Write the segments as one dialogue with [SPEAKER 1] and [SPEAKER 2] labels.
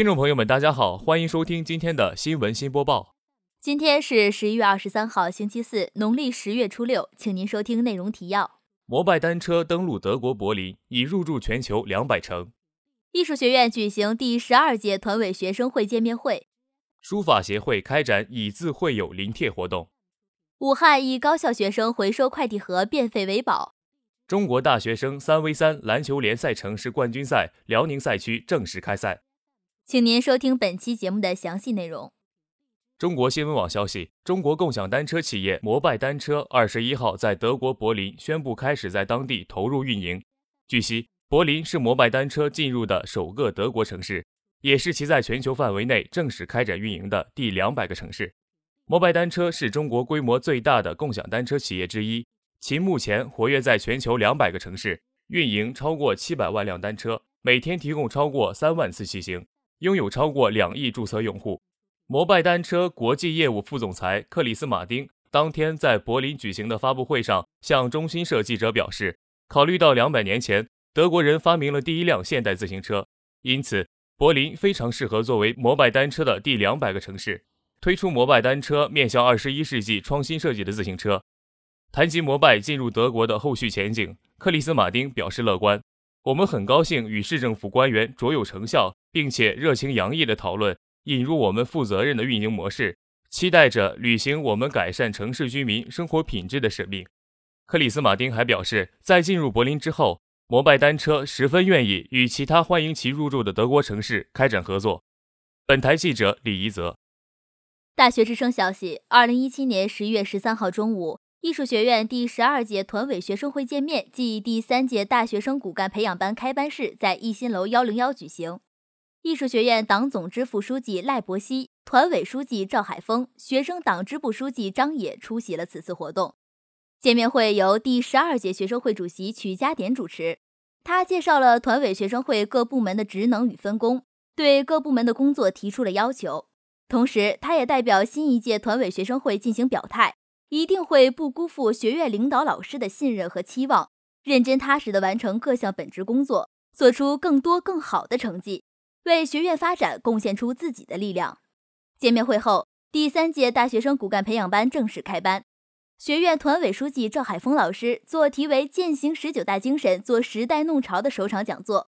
[SPEAKER 1] 听众朋友们，大家好，欢迎收听今天的新闻新播报。
[SPEAKER 2] 今天是十一月二十三号，星期四，农历十月初六，请您收听内容提要：
[SPEAKER 1] 摩拜单车登陆德国柏林，已入驻全球两百城；
[SPEAKER 2] 艺术学院举行第十二届团委学生会见面会；
[SPEAKER 1] 书法协会开展以字会友临帖活动；
[SPEAKER 2] 武汉一高校学生回收快递盒变废为宝；
[SPEAKER 1] 中国大学生三 v 三篮球联赛城市冠军赛辽宁赛区正式开赛。
[SPEAKER 2] 请您收听本期节目的详细内容。
[SPEAKER 1] 中国新闻网消息，中国共享单车企业摩拜单车二十一号在德国柏林宣布开始在当地投入运营。据悉，柏林是摩拜单车进入的首个德国城市，也是其在全球范围内正式开展运营的第两百个城市。摩拜单车是中国规模最大的共享单车企业之一，其目前活跃在全球两百个城市，运营超过七百万辆单车，每天提供超过三万次骑行。拥有超过两亿注册用户，摩拜单车国际业务副总裁克里斯马丁当天在柏林举行的发布会上向中新社记者表示，考虑到两百年前德国人发明了第一辆现代自行车，因此柏林非常适合作为摩拜单车的第两百个城市，推出摩拜单车面向二十一世纪创新设计的自行车。谈及摩拜进入德国的后续前景，克里斯马丁表示乐观。我们很高兴与市政府官员卓有成效，并且热情洋溢的讨论引入我们负责任的运营模式，期待着履行我们改善城市居民生活品质的使命。克里斯马丁还表示，在进入柏林之后，摩拜单车十分愿意与其他欢迎其入驻的德国城市开展合作。本台记者李怡泽。
[SPEAKER 2] 大学之声消息：二零一七年十一月十三号中午。艺术学院第十二届团委学生会见面暨第三届大学生骨干培养班开班式在一新楼幺零幺举行。艺术学院党总支副书记赖伯希、团委书记赵海峰、学生党支部书记张野出席了此次活动。见面会由第十二届学生会主席曲家典主持，他介绍了团委学生会各部门的职能与分工，对各部门的工作提出了要求。同时，他也代表新一届团委学生会进行表态。一定会不辜负学院领导老师的信任和期望，认真踏实地完成各项本职工作，做出更多更好的成绩，为学院发展贡献出自己的力量。见面会后，第三届大学生骨干培养班正式开班。学院团委书记赵海峰老师做题为“践行十九大精神，做时代弄潮”的首场讲座。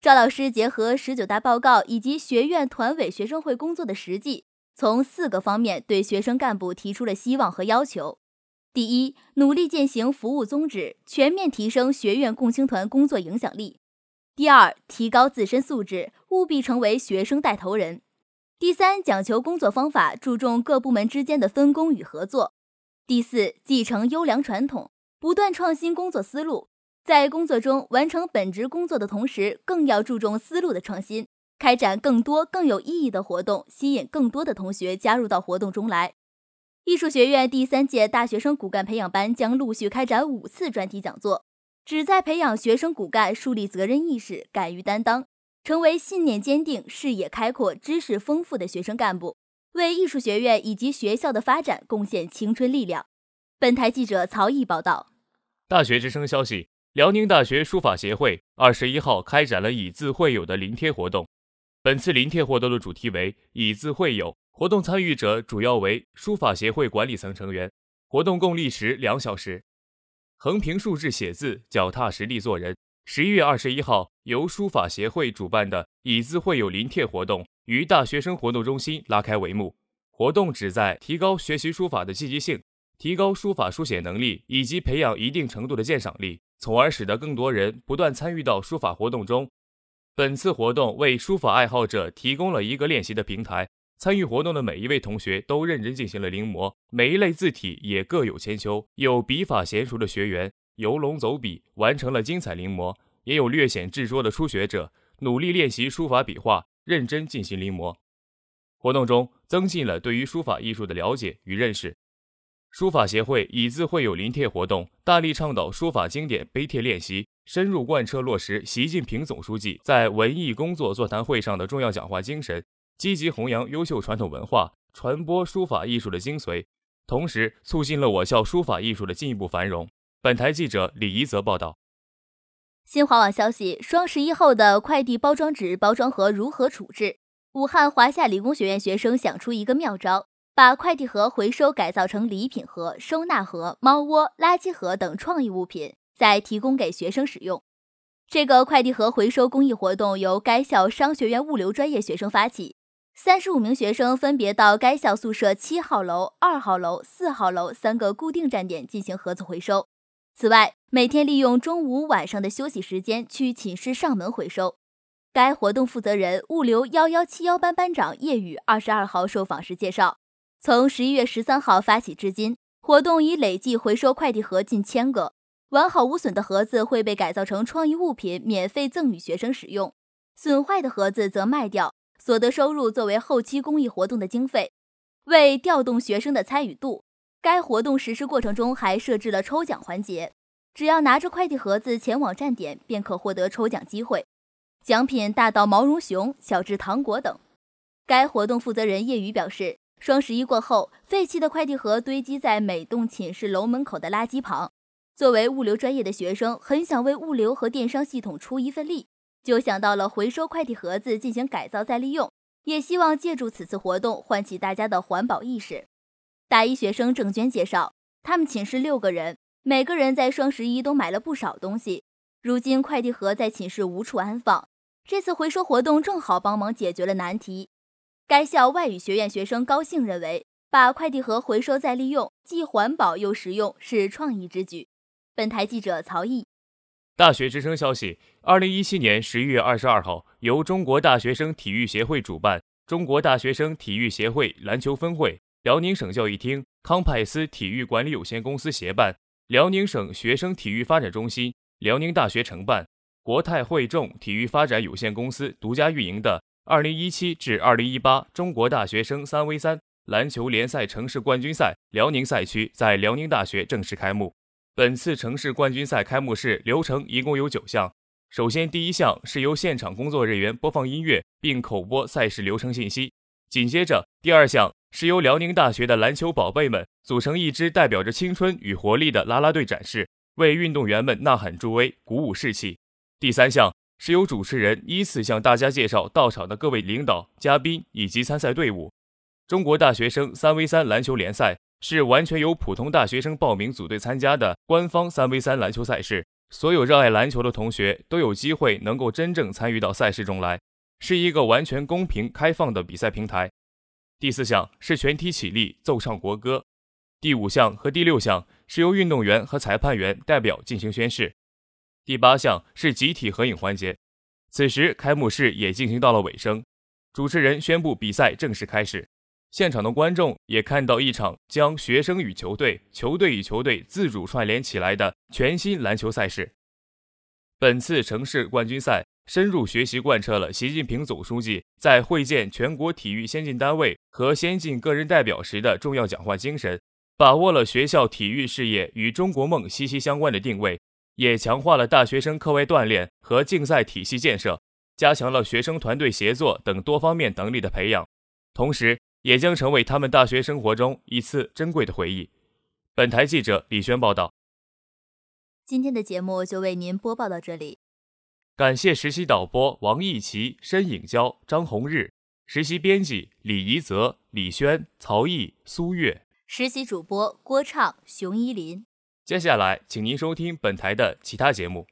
[SPEAKER 2] 赵老师结合十九大报告以及学院团委学生会工作的实际。从四个方面对学生干部提出了希望和要求：第一，努力践行服务宗旨，全面提升学院共青团工作影响力；第二，提高自身素质，务必成为学生带头人；第三，讲求工作方法，注重各部门之间的分工与合作；第四，继承优良传统，不断创新工作思路，在工作中完成本职工作的同时，更要注重思路的创新。开展更多更有意义的活动，吸引更多的同学加入到活动中来。艺术学院第三届大学生骨干培养班将陆续开展五次专题讲座，旨在培养学生骨干树立责任意识、敢于担当，成为信念坚定、视野开阔、知识丰富的学生干部，为艺术学院以及学校的发展贡献青春力量。本台记者曹毅报道。
[SPEAKER 1] 大学之声消息：辽宁大学书法协会二十一号开展了以字会友的临帖活动。本次临帖活动的主题为“以字会友”，活动参与者主要为书法协会管理层成员。活动共历时两小时。横平竖直写字，脚踏实地做人。十一月二十一号，由书法协会主办的“以字会友”临帖活动于大学生活动中心拉开帷幕。活动旨在提高学习书法的积极性，提高书法书写能力，以及培养一定程度的鉴赏力，从而使得更多人不断参与到书法活动中。本次活动为书法爱好者提供了一个练习的平台。参与活动的每一位同学都认真进行了临摹，每一类字体也各有千秋。有笔法娴熟的学员游龙走笔，完成了精彩临摹；也有略显稚拙的初学者努力练习书法笔画，认真进行临摹。活动中增进了对于书法艺术的了解与认识。书法协会以字会友临帖活动，大力倡导书法经典碑帖练习，深入贯彻落实习近平总书记在文艺工作座谈会上的重要讲话精神，积极弘扬优秀传统文化，传播书法艺术的精髓，同时促进了我校书法艺术的进一步繁荣。本台记者李怡泽报道。
[SPEAKER 2] 新华网消息：双十一后的快递包装纸包装盒如何处置？武汉华夏理工学院学生想出一个妙招，把快递盒回收改造成礼品盒、收纳盒、猫窝、垃圾盒等创意物品，再提供给学生使用。这个快递盒回收公益活动由该校商学院物流专业学生发起，三十五名学生分别到该校宿舍七号楼、二号楼、四号楼三个固定站点进行盒子回收。此外，每天利用中午、晚上的休息时间去寝室上门回收。该活动负责人物流幺幺七幺班班长叶宇二十二号受访时介绍，从十一月十三号发起至今，活动已累计回收快递盒近千个，完好无损的盒子会被改造成创意物品，免费赠与学生使用；损坏的盒子则卖掉，所得收入作为后期公益活动的经费。为调动学生的参与度，该活动实施过程中还设置了抽奖环节，只要拿着快递盒子前往站点，便可获得抽奖机会。奖品大到毛绒熊，小至糖果等。该活动负责人叶宇表示，双十一过后，废弃的快递盒堆积在每栋寝室楼门口的垃圾旁。作为物流专业的学生，很想为物流和电商系统出一份力，就想到了回收快递盒子进行改造再利用，也希望借助此次活动唤起大家的环保意识。大一学生郑娟介绍，他们寝室六个人，每个人在双十一都买了不少东西，如今快递盒在寝室无处安放。这次回收活动正好帮忙解决了难题。该校外语学院学生高兴认为，把快递盒回收再利用，既环保又实用，是创意之举。本台记者曹毅。
[SPEAKER 1] 大学之声消息：二零一七年十一月二十二号，由中国大学生体育协会主办，中国大学生体育协会篮球分会、辽宁省教育厅、康派斯体育管理有限公司协办，辽宁省学生体育发展中心、辽宁大学承办。国泰汇众体育发展有限公司独家运营的2017至2018中国大学生 3v3 篮球联赛城市冠军赛辽宁赛区在辽宁大学正式开幕。本次城市冠军赛开幕式流程一共有九项。首先，第一项是由现场工作人员播放音乐并口播赛事流程信息。紧接着，第二项是由辽宁大学的篮球宝贝们组成一支代表着青春与活力的啦啦队展示，为运动员们呐喊助威，鼓舞士气。第三项是由主持人依次向大家介绍到场的各位领导、嘉宾以及参赛队伍。中国大学生三 v 三篮球联赛是完全由普通大学生报名组队参加的官方三 v 三篮球赛事，所有热爱篮球的同学都有机会能够真正参与到赛事中来，是一个完全公平开放的比赛平台。第四项是全体起立奏唱国歌。第五项和第六项是由运动员和裁判员代表进行宣誓。第八项是集体合影环节，此时开幕式也进行到了尾声，主持人宣布比赛正式开始。现场的观众也看到一场将学生与球队、球队与球队自主串联起来的全新篮球赛事。本次城市冠军赛深入学习贯彻了习近平总书记在会见全国体育先进单位和先进个人代表时的重要讲话精神，把握了学校体育事业与中国梦息息相关的定位。也强化了大学生课外锻炼和竞赛体系建设，加强了学生团队协作等多方面能力的培养，同时也将成为他们大学生活中一次珍贵的回忆。本台记者李轩报道。
[SPEAKER 2] 今天的节目就为您播报到这里，
[SPEAKER 1] 感谢实习导播王艺琪、申颖娇、张红日，实习编辑李怡泽、李轩、曹毅、苏月，
[SPEAKER 2] 实习主播郭畅、熊依林。
[SPEAKER 1] 接下来，请您收听本台的其他节目。